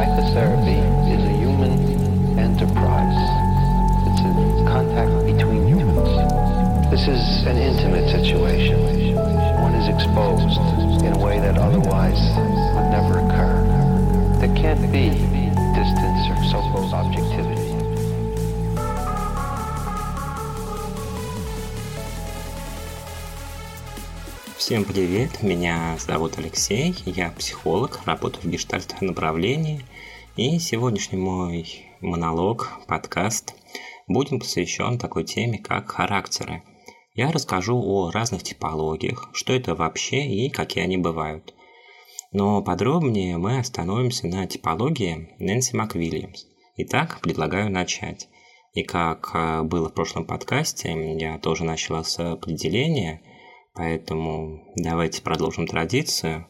Psychotherapy is a human enterprise. It's a contact between humans. This is an intimate situation. One is exposed in a way that otherwise would never occur. There can't be distance or so-called Всем привет, меня зовут Алексей, я психолог, работаю в гештальтовом направлении, и сегодняшний мой монолог, подкаст, будет посвящен такой теме, как характеры. Я расскажу о разных типологиях, что это вообще и какие они бывают. Но подробнее мы остановимся на типологии Нэнси МакВильямс. Итак, предлагаю начать. И как э, было в прошлом подкасте, я тоже начала с определения – Поэтому давайте продолжим традицию,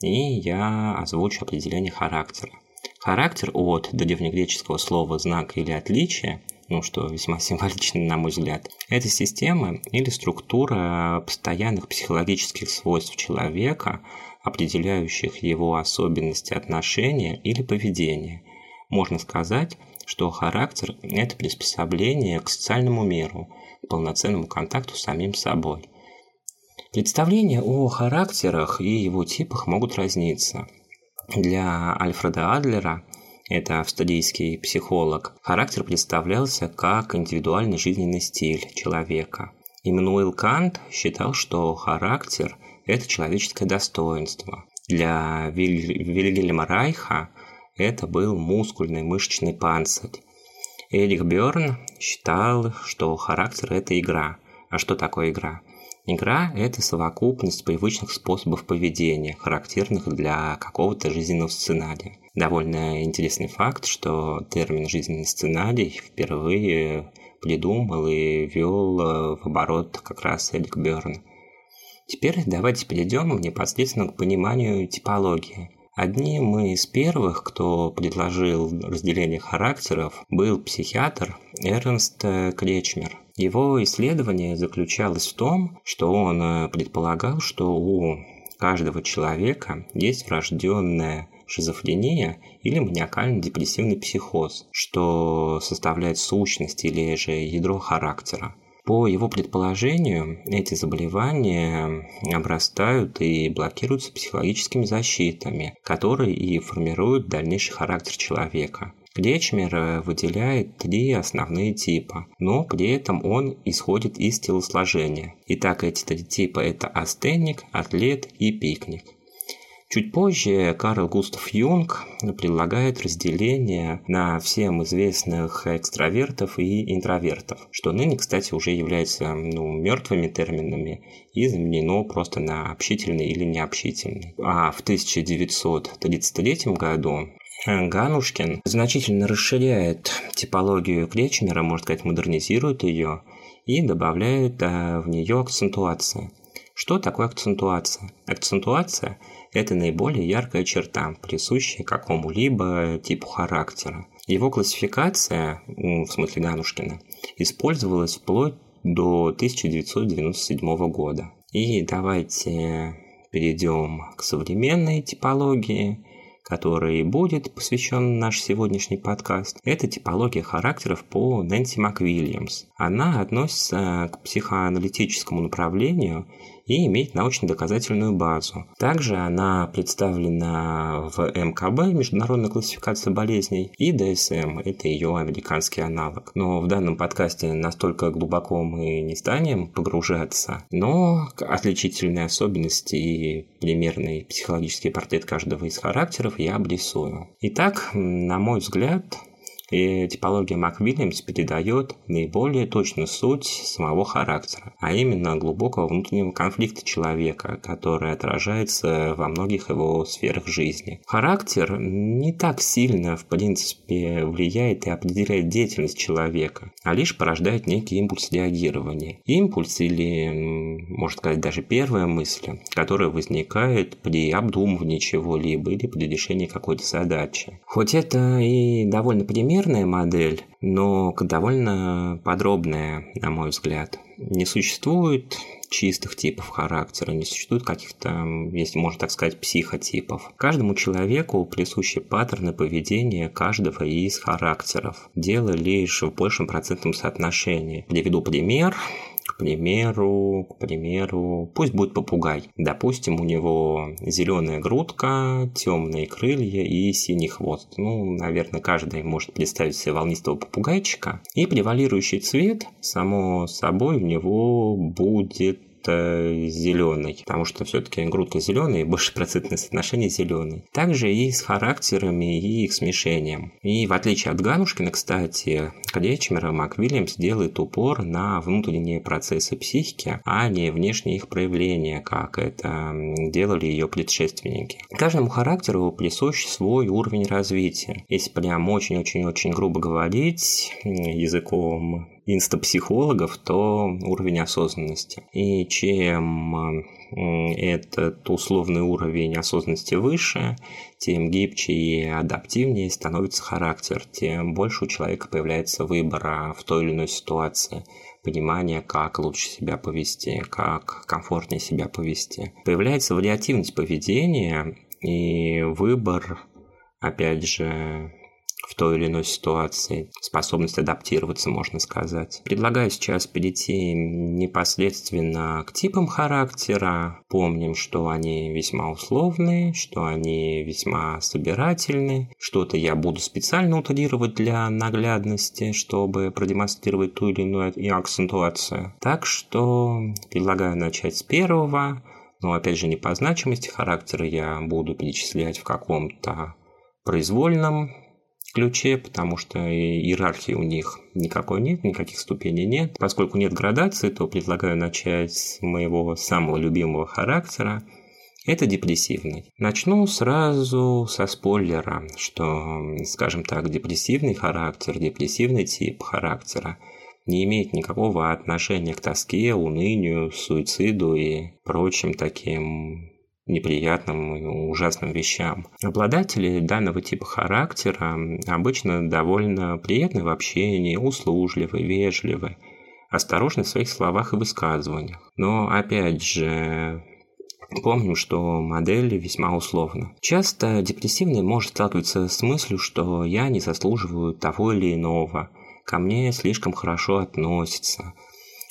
и я озвучу определение характера. Характер от древнегреческого слова «знак» или «отличие», ну, что весьма символично, на мой взгляд, это система или структура постоянных психологических свойств человека, определяющих его особенности отношения или поведения. Можно сказать, что характер – это приспособление к социальному миру, к полноценному контакту с самим собой – Представления о характерах и его типах могут разниться. Для Альфреда Адлера, это австралийский психолог, характер представлялся как индивидуальный жизненный стиль человека. Иммануил Кант считал, что характер – это человеческое достоинство. Для Вильгельма Райха это был мускульный мышечный панцирь. Эрих Бёрн считал, что характер – это игра. А что такое игра? Игра – это совокупность привычных способов поведения, характерных для какого-то жизненного сценария. Довольно интересный факт, что термин «жизненный сценарий» впервые придумал и ввел в оборот как раз Эрик Берн. Теперь давайте перейдем непосредственно к пониманию типологии. Одним из первых, кто предложил разделение характеров, был психиатр Эрнст Кречмер – его исследование заключалось в том, что он э, предполагал, что у каждого человека есть врожденная шизофрения или маниакально-депрессивный психоз, что составляет сущность или же ядро характера. По его предположению, эти заболевания обрастают и блокируются психологическими защитами, которые и формируют дальнейший характер человека. Кречмер выделяет три основные типа, но при этом он исходит из телосложения. Итак, эти три типа это астеник, атлет и пикник. Чуть позже Карл Густав Юнг предлагает разделение на всем известных экстравертов и интровертов, что ныне, кстати, уже является ну, мертвыми терминами и заменено просто на общительный или необщительный. А в 1933 году Ганушкин значительно расширяет типологию Кречмера, можно сказать, модернизирует ее и добавляет а, в нее акцентуация. Что такое акцентуация? Акцентуация – это наиболее яркая черта, присущая какому-либо типу характера. Его классификация, в смысле Ганушкина, использовалась вплоть до 1997 года. И давайте перейдем к современной типологии – которой будет посвящен наш сегодняшний подкаст, это типология характеров по Нэнси МакВильямс. Она относится к психоаналитическому направлению и имеет научно-доказательную базу. Также она представлена в МКБ, Международная классификация болезней, и ДСМ, это ее американский аналог. Но в данном подкасте настолько глубоко мы не станем погружаться, но отличительные особенности и примерный психологический портрет каждого из характеров я обрисую. Итак, на мой взгляд, и типология МакВильямс передает наиболее точную суть самого характера, а именно глубокого внутреннего конфликта человека, который отражается во многих его сферах жизни. Характер не так сильно, в принципе, влияет и определяет деятельность человека, а лишь порождает некий импульс реагирования. Импульс или, можно сказать, даже первая мысль, которая возникает при обдумывании чего-либо или при решении какой-то задачи. Хоть это и довольно пример примерная модель, но довольно подробная, на мой взгляд. Не существует чистых типов характера, не существует каких-то, если можно так сказать, психотипов. Каждому человеку присущи паттерны поведения каждого из характеров. Дело лишь в большем процентном соотношении. Приведу пример. К примеру, к примеру, пусть будет попугай. Допустим, у него зеленая грудка, темные крылья и синий хвост. Ну, наверное, каждый может представить себе волнистого попугайчика. И превалирующий цвет, само собой, у него будет зеленый, потому что все-таки грудка зеленая больше процентное соотношение зеленый. Также и с характерами и их смешением. И в отличие от Ганушкина, кстати, Кадечмера МакВильямс делает упор на внутренние процессы психики, а не внешние их проявления, как это делали ее предшественники. Каждому характеру присущ свой уровень развития. Если прям очень-очень-очень грубо говорить языком инстапсихологов, то уровень осознанности. И чем этот условный уровень осознанности выше, тем гибче и адаптивнее становится характер, тем больше у человека появляется выбора в той или иной ситуации понимание, как лучше себя повести, как комфортнее себя повести. Появляется вариативность поведения и выбор, опять же, в той или иной ситуации, способность адаптироваться, можно сказать. Предлагаю сейчас перейти непосредственно к типам характера. Помним, что они весьма условные, что они весьма собирательны. Что-то я буду специально утрировать для наглядности, чтобы продемонстрировать ту или иную акцентуацию. Так что предлагаю начать с первого. Но опять же не по значимости характера я буду перечислять в каком-то произвольном ключе, потому что иерархии у них никакой нет, никаких ступеней нет. Поскольку нет градации, то предлагаю начать с моего самого любимого характера. Это депрессивный. Начну сразу со спойлера, что, скажем так, депрессивный характер, депрессивный тип характера не имеет никакого отношения к тоске, унынию, суициду и прочим таким неприятным и ужасным вещам. Обладатели данного типа характера обычно довольно приятны в общении, услужливы, вежливы, осторожны в своих словах и высказываниях. Но, опять же, Помним, что модели весьма условны. Часто депрессивный может сталкиваться с мыслью, что я не заслуживаю того или иного, ко мне слишком хорошо относятся,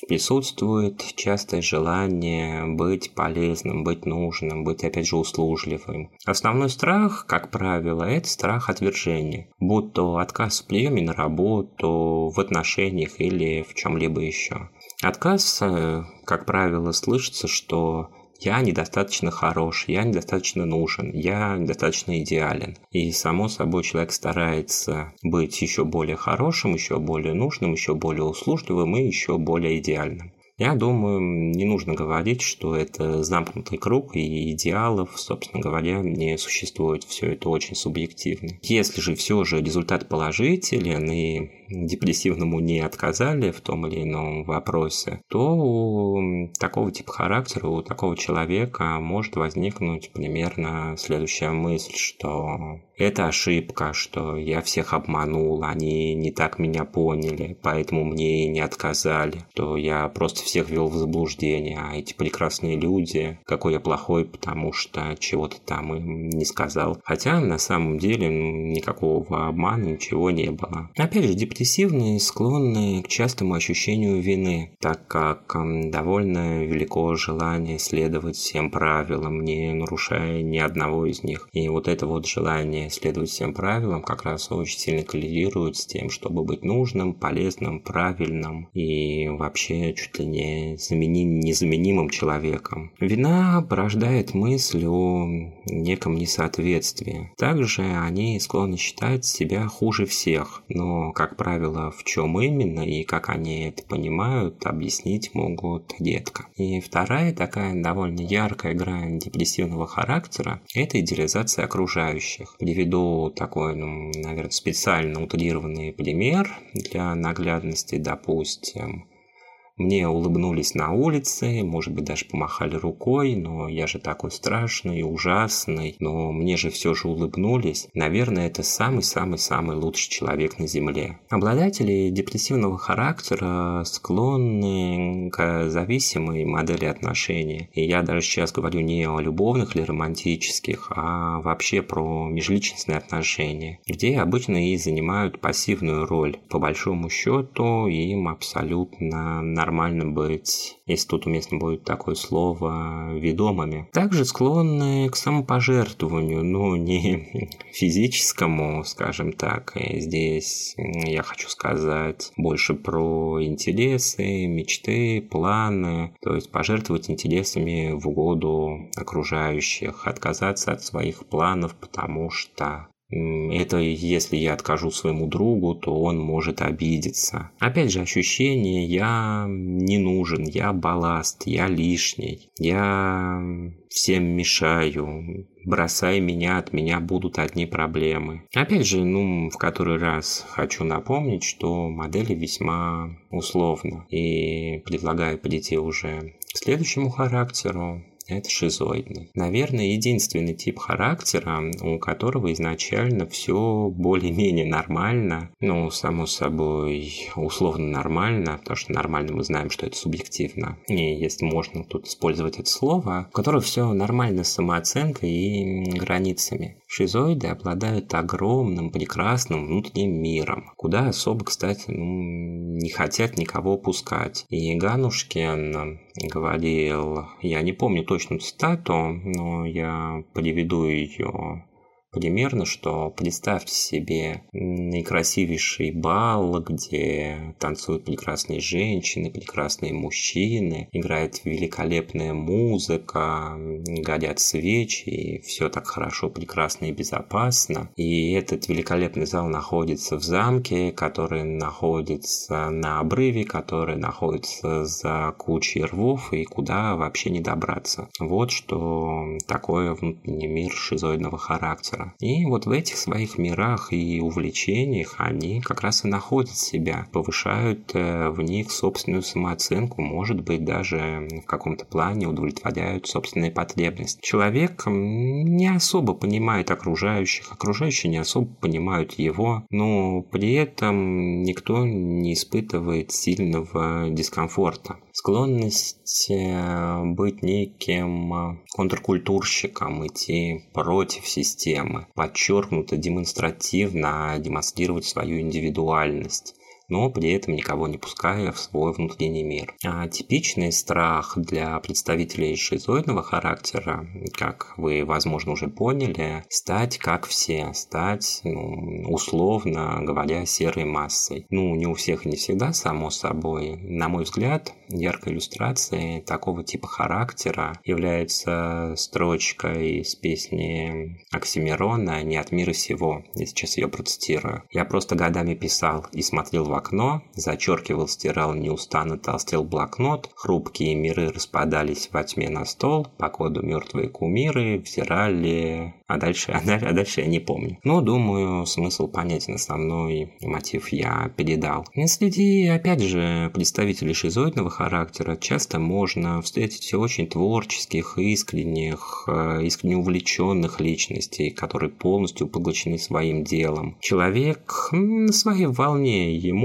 Присутствует частое желание быть полезным, быть нужным, быть, опять же, услужливым. Основной страх, как правило, это страх отвержения, будь то отказ в приеме на работу, в отношениях или в чем-либо еще. Отказ, э, как правило, слышится, что я недостаточно хорош, я недостаточно нужен, я недостаточно идеален. И само собой человек старается быть еще более хорошим, еще более нужным, еще более услужливым и еще более идеальным. Я думаю, не нужно говорить, что это замкнутый круг и идеалов, собственно говоря, не существует. Все это очень субъективно. Если же все же результат положителен и депрессивному не отказали в том или ином вопросе, то у такого типа характера, у такого человека может возникнуть примерно следующая мысль, что это ошибка, что я всех обманул, они не так меня поняли, поэтому мне и не отказали, что я просто всех ввел в заблуждение, а эти прекрасные люди, какой я плохой, потому что чего-то там им не сказал. Хотя на самом деле никакого обмана, ничего не было. Опять же, депрессивные склонны к частому ощущению вины, так как довольно велико желание следовать всем правилам, не нарушая ни одного из них. И вот это вот желание следовать всем правилам как раз очень сильно коллизирует с тем, чтобы быть нужным, полезным, правильным и вообще чуть ли не незаменим, незаменимым человеком. Вина порождает мысль о неком несоответствии. Также они склонны считать себя хуже всех, но, как правило, в чем именно и как они это понимают, объяснить могут редко. И вторая такая довольно яркая грань депрессивного характера – это идеализация окружающих. Приведу такой, ну, наверное, специально утрированный пример для наглядности, допустим. Мне улыбнулись на улице, может быть, даже помахали рукой, но я же такой страшный ужасный, но мне же все же улыбнулись. Наверное, это самый-самый-самый лучший человек на Земле. Обладатели депрессивного характера склонны к зависимой модели отношений. И я даже сейчас говорю не о любовных или романтических, а вообще про межличностные отношения, где обычно и занимают пассивную роль. По большому счету им абсолютно нормально быть, если тут уместно будет такое слово, ведомыми. Также склонны к самопожертвованию, но не физическому, скажем так. И здесь я хочу сказать больше про интересы, мечты, планы, то есть пожертвовать интересами в угоду окружающих, отказаться от своих планов, потому что это если я откажу своему другу, то он может обидеться. Опять же, ощущение «я не нужен», «я балласт», «я лишний», «я всем мешаю», «бросай меня, от меня будут одни проблемы». Опять же, ну, в который раз хочу напомнить, что модели весьма условно. И предлагаю перейти уже к следующему характеру, это шизоидный. Наверное, единственный тип характера, у которого изначально все более-менее нормально, ну, само собой, условно нормально, потому что нормально мы знаем, что это субъективно, и если можно тут использовать это слово, у которого все нормально с самооценкой и границами. Шизоиды обладают огромным, прекрасным внутренним миром, куда особо, кстати, ну, не хотят никого пускать. И Ганушкин говорил, я не помню точную цитату, но я приведу ее примерно, что представьте себе наикрасивейший бал, где танцуют прекрасные женщины, прекрасные мужчины, играет великолепная музыка, горят свечи, и все так хорошо, прекрасно и безопасно. И этот великолепный зал находится в замке, который находится на обрыве, который находится за кучей рвов, и куда вообще не добраться. Вот что такое внутренний мир шизоидного характера мира. И вот в этих своих мирах и увлечениях они как раз и находят себя, повышают э, в них собственную самооценку, может быть, даже в каком-то плане удовлетворяют собственные потребности. Человек не особо понимает окружающих, окружающие не особо понимают его, но при этом никто не испытывает сильного дискомфорта. Склонность э, быть неким контркультурщиком, идти против системы, подчеркнуто, демонстративно демонстрировать свою индивидуальность но при этом никого не пуская в свой внутренний мир. А типичный страх для представителей шизоидного характера, как вы, возможно, уже поняли, стать как все, стать, ну, условно говоря, серой массой. Ну, не у всех и не всегда, само собой. На мой взгляд, яркой иллюстрацией такого типа характера является строчка из песни Оксимирона «Не от мира сего». Я сейчас ее процитирую. «Я просто годами писал и смотрел в окно, зачеркивал, стирал неустанно толстел блокнот, хрупкие миры распадались во тьме на стол, по коду мертвые кумиры взирали а дальше, а дальше, а дальше я не помню. Но, думаю, смысл понятен, основной мотив я передал. Среди, опять же, представителей шизоидного характера часто можно встретить очень творческих, искренних, э, искренне увлеченных личностей, которые полностью поглощены своим делом. Человек на своей волне, ему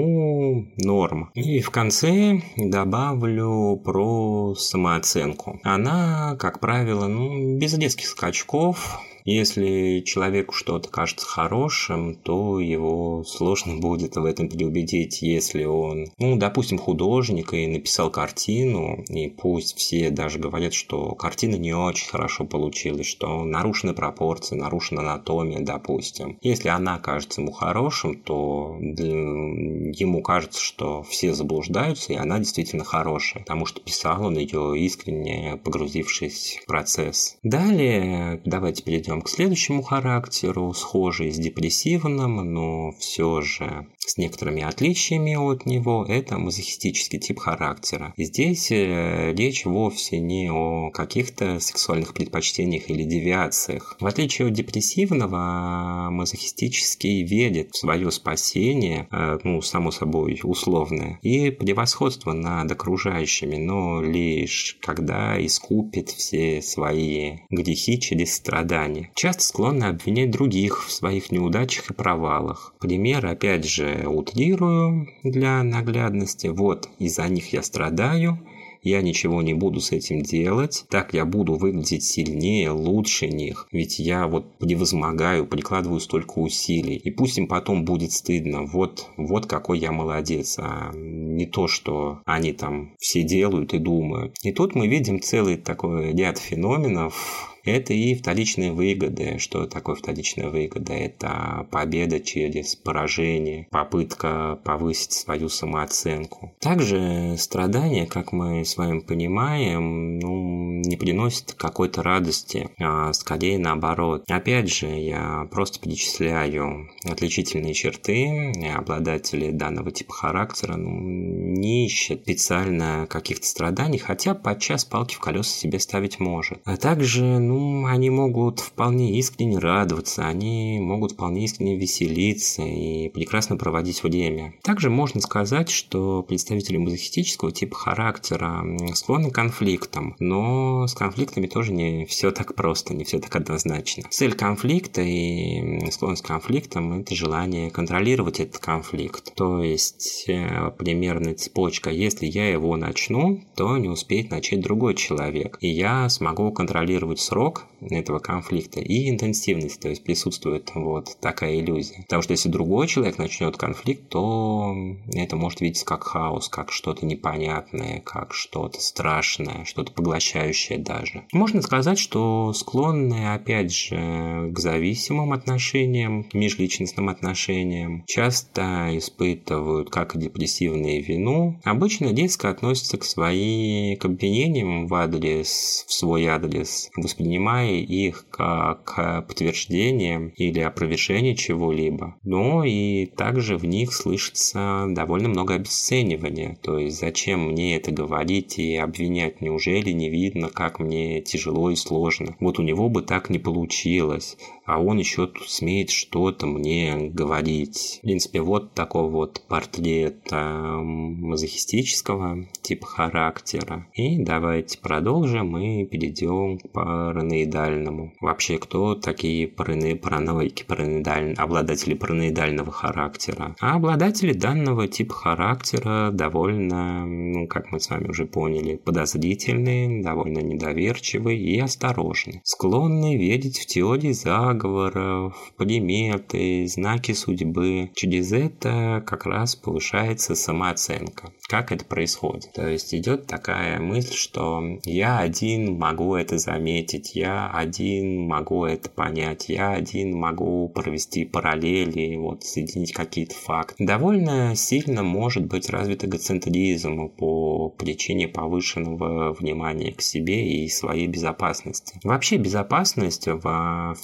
норм. И в конце добавлю про самооценку. Она, как правило, ну, без резких скачков, если человеку что-то кажется хорошим, то его сложно будет в этом переубедить, если он, ну, допустим, художник и написал картину, и пусть все даже говорят, что картина не очень хорошо получилась, что нарушены пропорции, нарушена анатомия, допустим. Если она кажется ему хорошим, то ему кажется, что все заблуждаются, и она действительно хорошая, потому что писал он ее искренне, погрузившись в процесс. Далее давайте перейдем перейдем к следующему характеру, схожий с депрессивным, но все же с некоторыми отличиями от него, это мазохистический тип характера. Здесь э, речь вовсе не о каких-то сексуальных предпочтениях или девиациях. В отличие от депрессивного, мазохистический верит в свое спасение, э, ну, само собой, условное, и превосходство над окружающими, но лишь когда искупит все свои грехи через страдания. Часто склонны обвинять других в своих неудачах и провалах. Пример, опять же, утрирую для наглядности. Вот, из-за них я страдаю, я ничего не буду с этим делать, так я буду выглядеть сильнее, лучше них, ведь я вот превозмогаю, прикладываю столько усилий, и пусть им потом будет стыдно, вот, вот какой я молодец, а не то, что они там все делают и думают. И тут мы видим целый такой ряд феноменов, это и вторичные выгоды. Что такое вторичная выгода? Это победа через поражение, попытка повысить свою самооценку. Также страдания, как мы с вами понимаем, ну, не приносят какой-то радости, а скорее наоборот. Опять же, я просто перечисляю отличительные черты обладателей данного типа характера, ну, не ищет специально каких-то страданий, хотя подчас палки в колеса себе ставить может. А также, ну, они могут вполне искренне радоваться, они могут вполне искренне веселиться и прекрасно проводить время. Также можно сказать, что представители мазохистического типа характера склонны к конфликтам, но с конфликтами тоже не все так просто, не все так однозначно. Цель конфликта и склонность к конфликтам – это желание контролировать этот конфликт. То есть, э, примерная цепочка, если я его начну, то не успеет начать другой человек. И я смогу контролировать срок, срок этого конфликта и интенсивность, то есть присутствует вот такая иллюзия. Потому что если другой человек начнет конфликт, то это может видеться как хаос, как что-то непонятное, как что-то страшное, что-то поглощающее даже. Можно сказать, что склонны, опять же, к зависимым отношениям, межличностным отношениям, часто испытывают как депрессивные вину, обычно резко относятся к своим к обвинениям в адрес, в свой адрес, воспринимая воспринимая их как подтверждение или опровержение чего-либо. Но и также в них слышится довольно много обесценивания. То есть зачем мне это говорить и обвинять? Неужели не видно, как мне тяжело и сложно? Вот у него бы так не получилось а он еще тут смеет что-то мне говорить. В принципе, вот такой вот портрет э, мазохистического типа характера. И давайте продолжим и перейдем к параноидальному. Вообще, кто такие параны, параноики, параноидаль... обладатели параноидального характера? А обладатели данного типа характера довольно, ну, как мы с вами уже поняли, подозрительные, довольно недоверчивые и осторожные. Склонны верить в теории заговора заговоров, приметы, знаки судьбы. Через это как раз повышается самооценка. Как это происходит? То есть идет такая мысль, что я один могу это заметить, я один могу это понять, я один могу провести параллели, вот соединить какие-то факты. Довольно сильно может быть развит эгоцентризм по причине повышенного внимания к себе и своей безопасности. Вообще безопасность во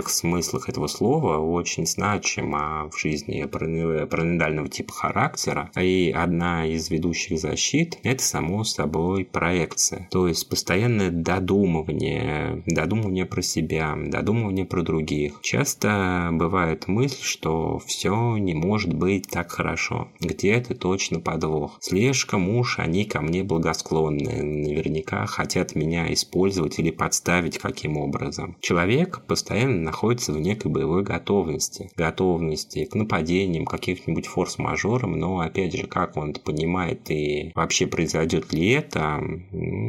всех смыслах этого слова очень значима в жизни параноидального типа характера. И одна из ведущих защит – это, само собой, проекция. То есть постоянное додумывание, додумывание про себя, додумывание про других. Часто бывает мысль, что все не может быть так хорошо. Где-то точно подвох. Слишком уж они ко мне благосклонны. Наверняка хотят меня использовать или подставить каким образом. Человек постоянно находится в некой боевой готовности. Готовности к нападениям, каким-нибудь форс-мажорам, но опять же, как он это понимает, и вообще произойдет ли это,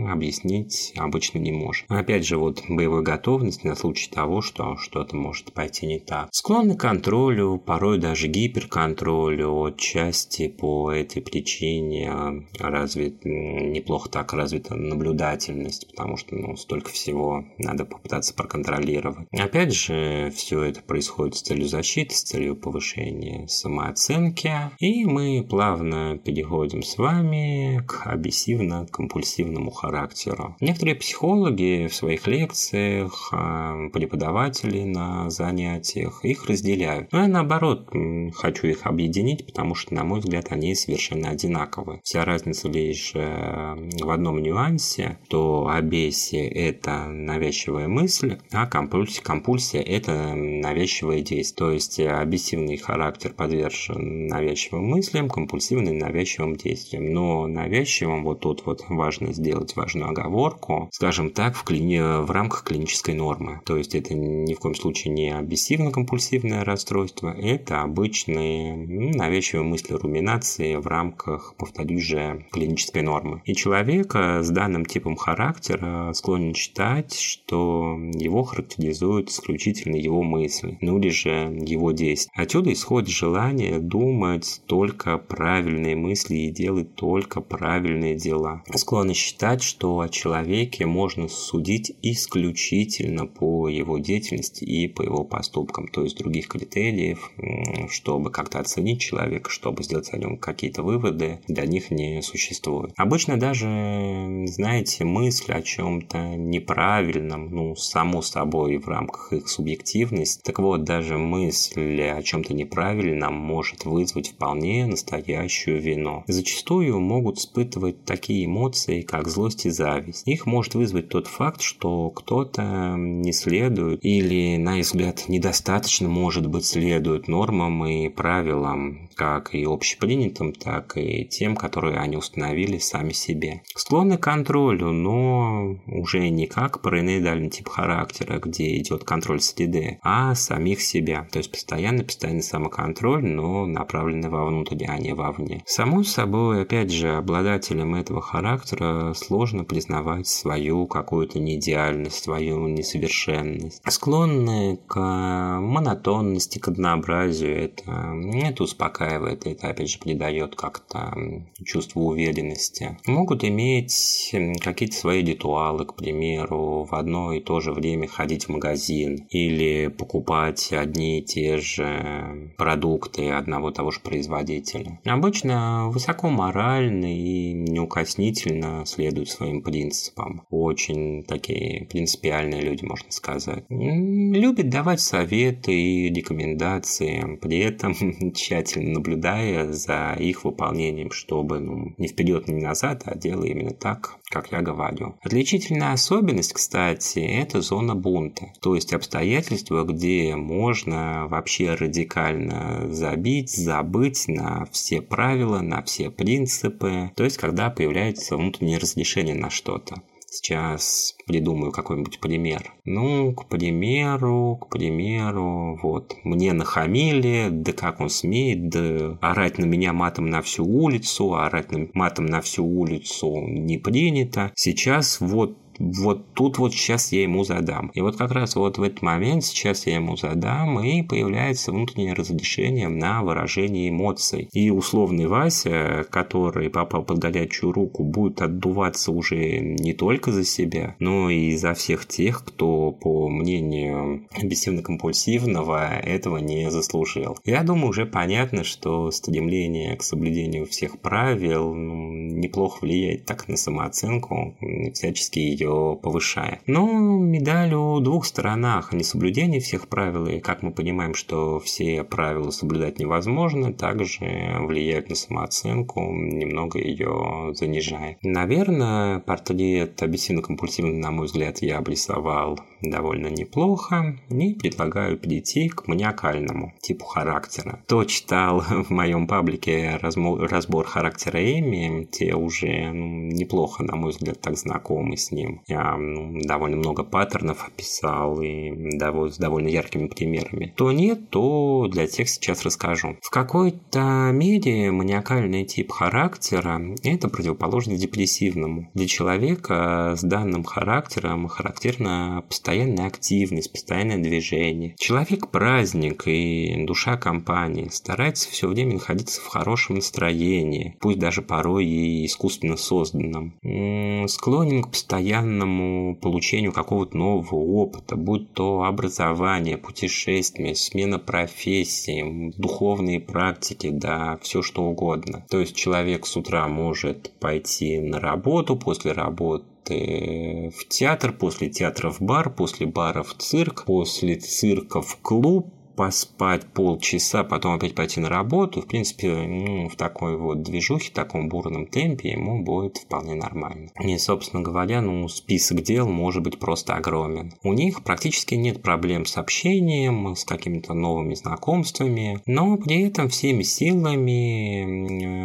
объяснить обычно не может. Опять же, вот боевой готовность на случай того, что что-то может пойти не так. Склонны к контролю, порой даже гиперконтролю, отчасти по этой причине развит, неплохо так развита наблюдательность, потому что ну, столько всего надо попытаться проконтролировать. Опять Также все это происходит с целью защиты, с целью повышения самооценки. И мы плавно переходим с вами к обессивно-компульсивному характеру. Некоторые психологи в своих лекциях, а, преподаватели на занятиях их разделяют. Но я наоборот хочу их объединить, потому что, на мой взгляд, они совершенно одинаковы. Вся разница лишь э, в одном нюансе, то обесие – это навязчивая мысль, а компульсия, компульсия – это навязчивое действие. То есть обессивный характер подвержен навязчивым мыслям, компульсивный навязчивым действиям. Но навязчивым вот тут вот важно сделать важную оговорку, скажем так, в, клини... в рамках клинической нормы. То есть это ни в коем случае не обессивно-компульсивное расстройство, это обычные ну, навязчивые мысли руминации в рамках, повторюсь же, клинической нормы. И человек с данным типом характера склонен считать, что его характеризуют исключительно его мысли, ну или же его действия. Отсюда исходит желание думать только правильные мысли и делать только правильные дела. Склонны считать, что о человеке можно судить исключительно по его деятельности и по его поступкам, то есть других критериев, чтобы как-то оценить человека, чтобы сделать о нем какие-то выводы, для них не существует. Обычно даже, знаете, мысль о чем-то неправильном, ну, само собой, в рамках их субъективности, так вот, даже мысль о чем-то неправильном может вызвать вполне настоящую вину. Зачастую могут испытывать такие эмоции, как злость и зависть. Их может вызвать тот факт, что кто-то не следует или, на их взгляд, недостаточно, может быть, следует нормам и правилам, как и общепринятым, так и тем, которые они установили сами себе. Склонны к контролю, но уже не как параноидальный тип характера, где идет контроль среды, а самих себя. То есть постоянный, постоянный самоконтроль, но направленный вовнутрь, а не вовне. Само собой, опять же, обладателям этого характера сложно признавать свою какую-то неидеальность, свою несовершенность. Склонны к монотонности, к однообразию. Это, это успокаивает, это опять же придает как-то чувство уверенности. Могут иметь какие-то свои ритуалы, к примеру, в одно и то же время ходить в магазин или покупать одни и те же продукты одного того же производителя. Обычно высоко морально и неукоснительно следуют своим принципам. Очень такие принципиальные люди, можно сказать. Любят давать советы и рекомендации, при этом тщательно наблюдая за их выполнением, чтобы ну, не вперед, не назад, а делая именно так, как я говорю. Отличительная особенность, кстати, это зона бунта, то есть обстоятельства, где можно вообще радикально забить, забыть на все правила, на все принципы, то есть когда появляется внутреннее разрешение на что-то. Сейчас придумаю какой-нибудь пример. Ну, к примеру, к примеру, вот, мне нахамили, да как он смеет, да орать на меня матом на всю улицу, орать матом на всю улицу не принято. Сейчас вот вот тут вот сейчас я ему задам. И вот как раз вот в этот момент сейчас я ему задам, и появляется внутреннее разрешение на выражение эмоций. И условный Вася, который попал под горячую руку, будет отдуваться уже не только за себя, но и за всех тех, кто, по мнению обессивно-компульсивного, этого не заслужил. Я думаю, уже понятно, что стремление к соблюдению всех правил ну, неплохо влияет так на самооценку, всячески ее повышая. Но медаль о двух сторонах. Несоблюдение всех правил, и как мы понимаем, что все правила соблюдать невозможно, также влияют на самооценку, немного ее занижая. Наверное, портрет обессивно-компульсивный, на мой взгляд, я обрисовал довольно неплохо и предлагаю перейти к маниакальному типу характера. Кто читал в моем паблике разбор характера Эми, те уже ну, неплохо, на мой взгляд, так знакомы с ним. Я ну, довольно много паттернов описал и с довольно яркими примерами. То нет, то для тех сейчас расскажу. В какой-то мере маниакальный тип характера – это противоположно депрессивному. Для человека с данным характером характерна постоянная активность, постоянное движение. Человек – праздник и душа компании, старается все время находиться в хорошем настроении, пусть даже порой и искусственно созданном. Склонен к постоянному постоянному получению какого-то нового опыта, будь то образование, путешествие, смена профессии, духовные практики, да, все что угодно. То есть человек с утра может пойти на работу, после работы в театр, после театра в бар, после бара в цирк, после цирка в клуб, поспать полчаса, потом опять пойти на работу, в принципе, ну, в такой вот движухе, в таком бурном темпе ему будет вполне нормально. И, собственно говоря, ну, список дел может быть просто огромен. У них практически нет проблем с общением, с какими-то новыми знакомствами, но при этом всеми силами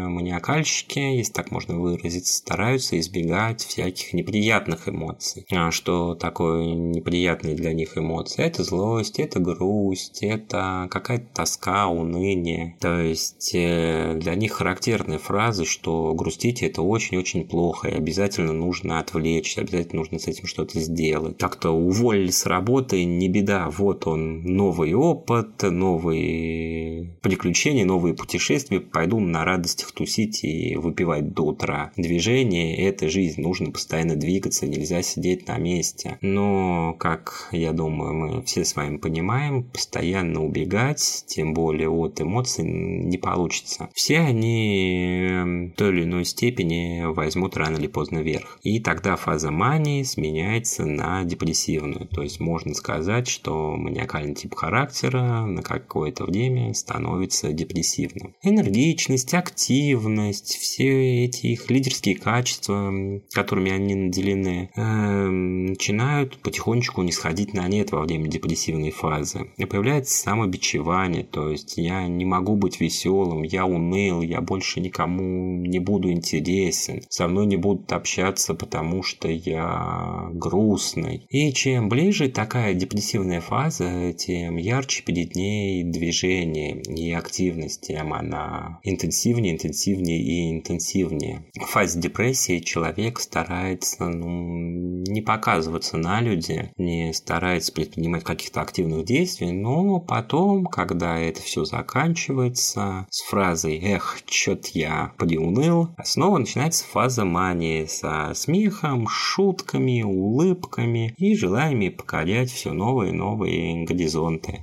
маниакальщики, если так можно выразиться, стараются избегать всяких неприятных эмоций. А что такое неприятные для них эмоции? Это злость, это грусть, это это какая-то тоска, уныние. То есть э, для них характерные фразы, что грустить это очень-очень плохо, и обязательно нужно отвлечься, обязательно нужно с этим что-то сделать. Так-то уволили с работы, не беда, вот он новый опыт, новые приключения, новые путешествия, пойду на радостях тусить и выпивать до утра. Движение – это жизнь, нужно постоянно двигаться, нельзя сидеть на месте. Но, как я думаю, мы все с вами понимаем, постоянно постоянно убегать, тем более от эмоций, не получится. Все они эм, в той или иной степени возьмут рано или поздно вверх. И тогда фаза мании сменяется на депрессивную. То есть можно сказать, что маниакальный тип характера на какое-то время становится депрессивным. Энергичность, активность, все эти их лидерские качества, которыми они наделены, э, начинают потихонечку не сходить на нет во время депрессивной фазы. И появляется самобичевание, то есть я не могу быть веселым, я уныл, я больше никому не буду интересен, со мной не будут общаться, потому что я грустный. И чем ближе такая депрессивная фаза, тем ярче перед ней движение и активность, тем она интенсивнее, интенсивнее и интенсивнее. В фазе депрессии человек старается ну, не показываться на люди, не старается предпринимать каких-то активных действий, но потом, когда это все заканчивается, с фразой «Эх, чё-то я приуныл», снова начинается фаза мании со смехом, шутками, улыбками и желаниями покорять все новые и новые горизонты.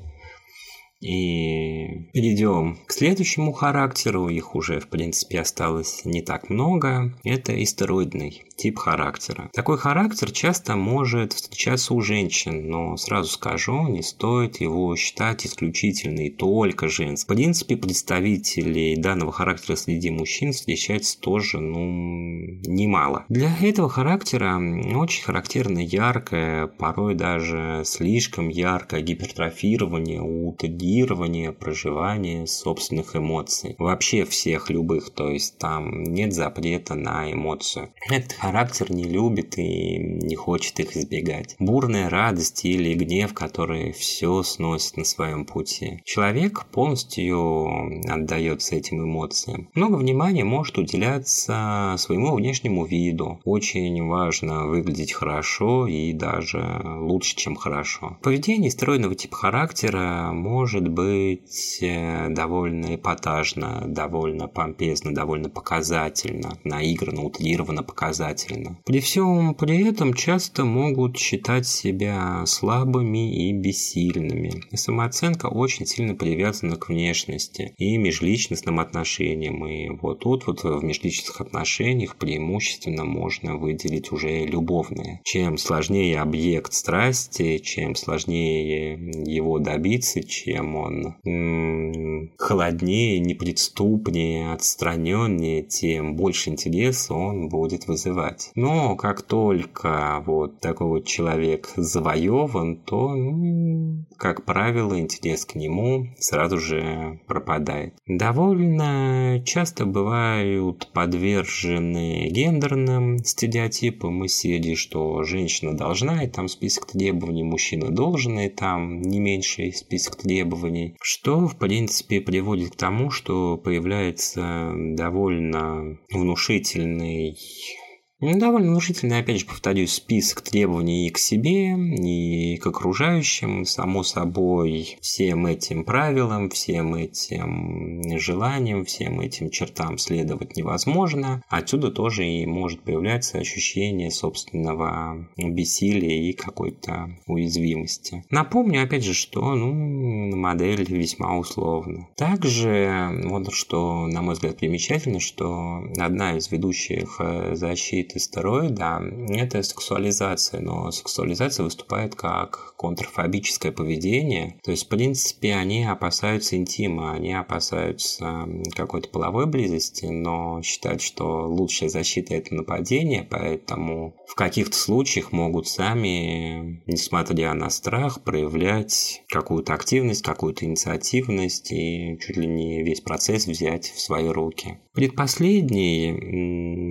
И перейдем к следующему характеру, их уже в принципе осталось не так много, это истероидный тип характера. Такой характер часто может встречаться у женщин, но сразу скажу, не стоит его считать исключительно и только женским. В принципе, представителей данного характера среди мужчин встречается тоже, ну, немало. Для этого характера очень характерно яркое, порой даже слишком яркое гипертрофирование, утагирование, проживание собственных эмоций. Вообще всех любых, то есть там нет запрета на эмоцию. Этот характер не любит и не хочет их избегать. Бурная радость или гнев, которые все сносят на своем пути. Человек полностью отдается этим эмоциям. Много внимания может уделяться своему внешнему виду. Очень важно выглядеть хорошо и даже лучше, чем хорошо. Поведение стройного типа характера может быть э, довольно эпатажно, довольно помпезно, довольно показательно, наигранно, утрированно показательно. При всем при этом часто могут считать себя слабыми и бессильными. Самооценка очень сильно привязана к внешности и межличностным отношениям. И вот тут вот в межличностных отношениях преимущественно можно выделить уже любовные. Чем сложнее объект страсти, чем сложнее его добиться, чем он холоднее, непредступнее, отстраненнее, тем больше интереса он будет вызывать. Но как только вот такой вот человек завоеван, то, ну, как правило, интерес к нему сразу же пропадает. Довольно часто бывают подвержены гендерным стереотипам и серии, что женщина должна, и там список требований, мужчина должен, и там не меньший список требований, что, в принципе, приводит к тому, что появляется довольно внушительный Ну, довольно внушительный, опять же, повторюсь, список требований и к себе, и к окружающим. Само собой, всем этим правилам, всем этим желаниям, всем этим чертам следовать невозможно. Отсюда тоже и может появляться ощущение собственного бессилия и какой-то уязвимости. Напомню, опять же, что ну, модель весьма условна. Также, вот что, на мой взгляд, примечательно, что одна из ведущих э, защит стероида – это сексуализация, но сексуализация выступает как контрфобическое поведение. То есть, в принципе, они опасаются интима, они опасаются какой-то половой близости, но считают, что лучшая защита – это нападение, поэтому в каких-то случаях могут сами, несмотря на страх, проявлять какую-то активность, какую-то инициативность и чуть ли не весь процесс взять в свои руки. Предпоследний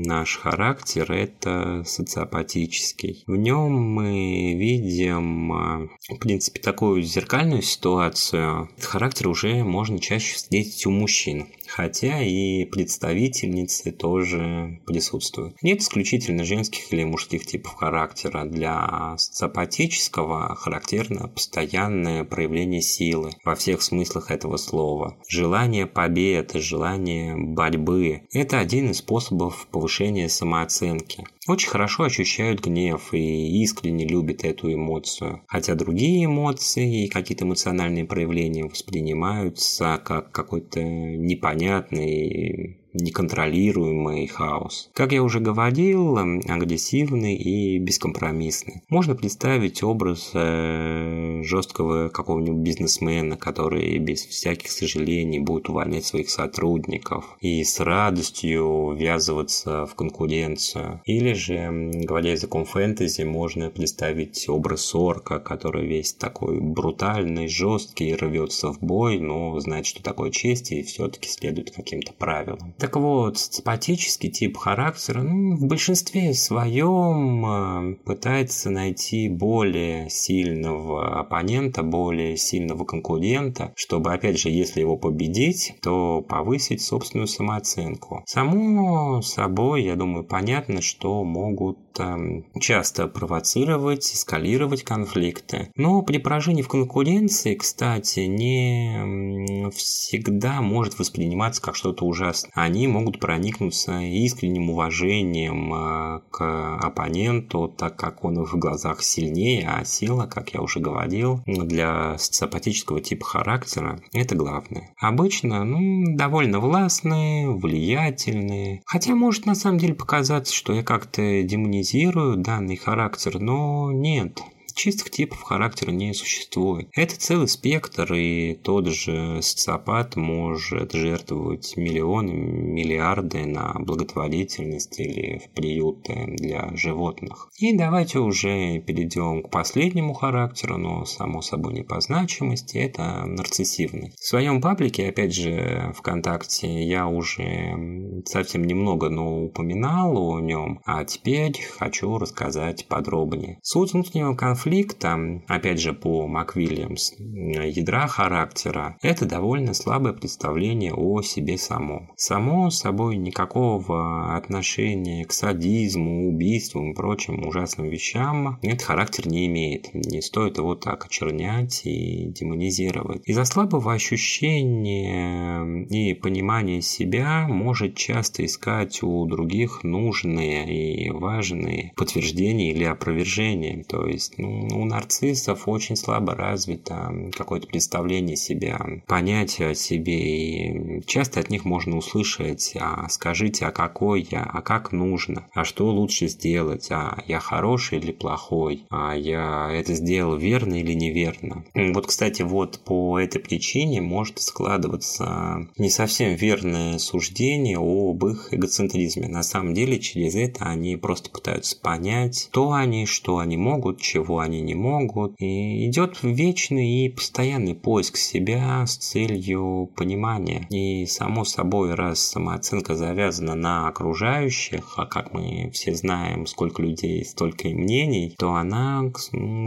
наш характер – это социопатический. В нем мы видим, в принципе, такую зеркальную ситуацию. Этот характер уже можно чаще встретить у мужчин хотя и представительницы тоже присутствуют. Нет исключительно женских или мужских типов характера. Для социопатического характерно постоянное проявление силы во всех смыслах этого слова. Желание победы, желание борьбы – это один из способов повышения самооценки очень хорошо ощущают гнев и искренне любят эту эмоцию. Хотя другие эмоции и какие-то эмоциональные проявления воспринимаются как какой-то непонятный неконтролируемый хаос. Как я уже говорил, агрессивный и бескомпромиссный. Можно представить образ э, жесткого какого-нибудь бизнесмена, который без всяких сожалений будет увольнять своих сотрудников и с радостью ввязываться в конкуренцию. Или же, говоря языком фэнтези, можно представить образ орка, который весь такой брутальный, жесткий, рвется в бой, но знает, что такое честь и все-таки следует каким-то правилам. Так вот, социопатический тип характера ну, в большинстве своем э, пытается найти более сильного оппонента, более сильного конкурента, чтобы, опять же, если его победить, то повысить собственную самооценку. Само собой, я думаю, понятно, что могут эм, часто провоцировать, эскалировать конфликты. Но при поражении в конкуренции, кстати, не всегда может восприниматься как что-то ужасное. Они могут проникнуться искренним уважением э, к оппоненту, так как он в глазах сильнее, а сила, как я уже говорил, для социопатического типа характера – это главное. Обычно, ну, довольно властные, влиятельные. Хотя может на самом деле показаться, что я как-то демонизирую данный характер, но нет. Чистых типов характера не существует. Это целый спектр, и тот же социопат может жертвовать миллионы, миллиарды на благотворительность или в приюты для животных. И давайте уже перейдем к последнему характеру, но само собой не по значимости, это нарциссивный. В своем паблике, опять же, ВКонтакте я уже совсем немного, но упоминал о нем, а теперь хочу рассказать подробнее. Суть внутреннего конфликта конфликта, опять же по МакВильямс, ядра характера, это довольно слабое представление о себе самом. Само собой никакого отношения к садизму, убийствам и прочим ужасным вещам этот характер не имеет. Не стоит его так очернять и демонизировать. Из-за слабого ощущения и понимания себя может часто искать у других нужные и важные подтверждения или опровержения. То есть, ну, у нарциссов очень слабо развито какое-то представление себя, понятие о себе, и часто от них можно услышать, а скажите, а какой я, а как нужно, а что лучше сделать, а я хороший или плохой, а я это сделал верно или неверно. Вот, кстати, вот по этой причине может складываться не совсем верное суждение об их эгоцентризме. На самом деле, через это они просто пытаются понять, кто они, что они могут, чего они не могут. И идет вечный и постоянный поиск себя с целью понимания. И само собой, раз самооценка завязана на окружающих, а как мы все знаем, сколько людей, столько и мнений, то она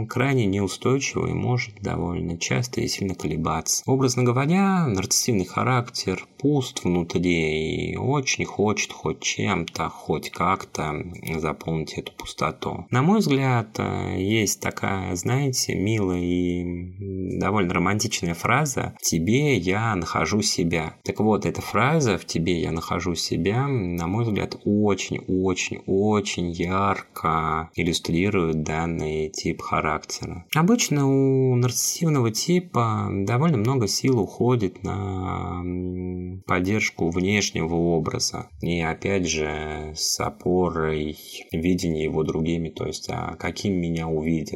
крайне неустойчива и может довольно часто и сильно колебаться. Образно говоря, нарциссивный характер пуст внутри и очень хочет хоть чем-то, хоть как-то заполнить эту пустоту. На мой взгляд, есть такая, знаете, милая и довольно романтичная фраза «тебе я нахожу себя». Так вот, эта фраза «в тебе я нахожу себя», на мой взгляд, очень-очень-очень ярко иллюстрирует данный тип характера. Обычно у нарциссивного типа довольно много сил уходит на поддержку внешнего образа. И опять же, с опорой видения его другими, то есть, а каким меня увидят.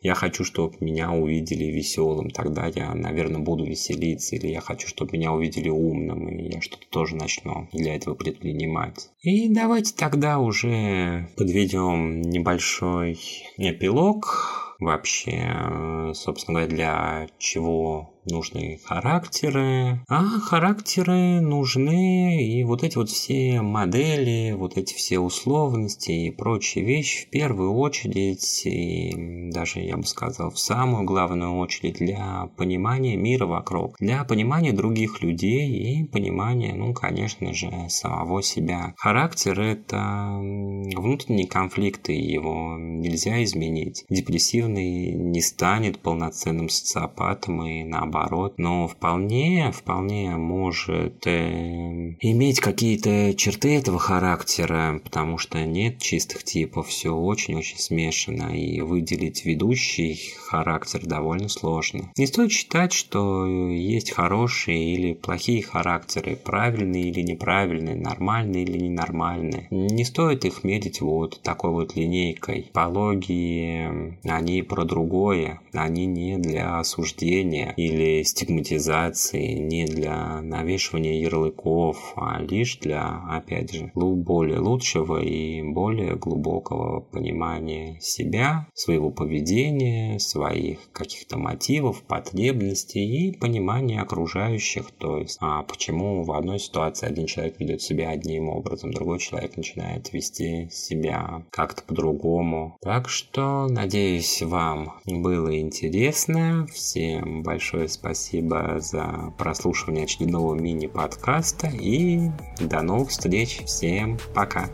Я хочу, чтобы меня увидели веселым, тогда я, наверное, буду веселиться, или я хочу, чтобы меня увидели умным, и я что-то тоже начну для этого предпринимать. И давайте тогда уже подведем небольшой эпилог вообще, собственно говоря, для чего нужны характеры, а характеры нужны и вот эти вот все модели, вот эти все условности и прочие вещи в первую очередь, и даже я бы сказал в самую главную очередь для понимания мира вокруг, для понимания других людей и понимания, ну, конечно же, самого себя. Характер – это внутренние конфликты, его нельзя изменить. Депрессивный не станет полноценным социопатом и наоборот наоборот, но вполне, вполне может э, иметь какие-то черты этого характера, потому что нет чистых типов, все очень-очень смешано, и выделить ведущий характер довольно сложно. Не стоит считать, что есть хорошие или плохие характеры, правильные или неправильные, нормальные или ненормальные. Не стоит их мерить вот такой вот линейкой. Пологии, они про другое, они не для осуждения или стигматизации, не для навешивания ярлыков, а лишь для, опять же, более лучшего и более глубокого понимания себя, своего поведения, своих каких-то мотивов, потребностей и понимания окружающих. То есть, а почему в одной ситуации один человек ведет себя одним образом, другой человек начинает вести себя как-то по-другому. Так что, надеюсь, вам было интересно. Всем большое спасибо за прослушивание очередного мини-подкаста и до новых встреч. Всем пока.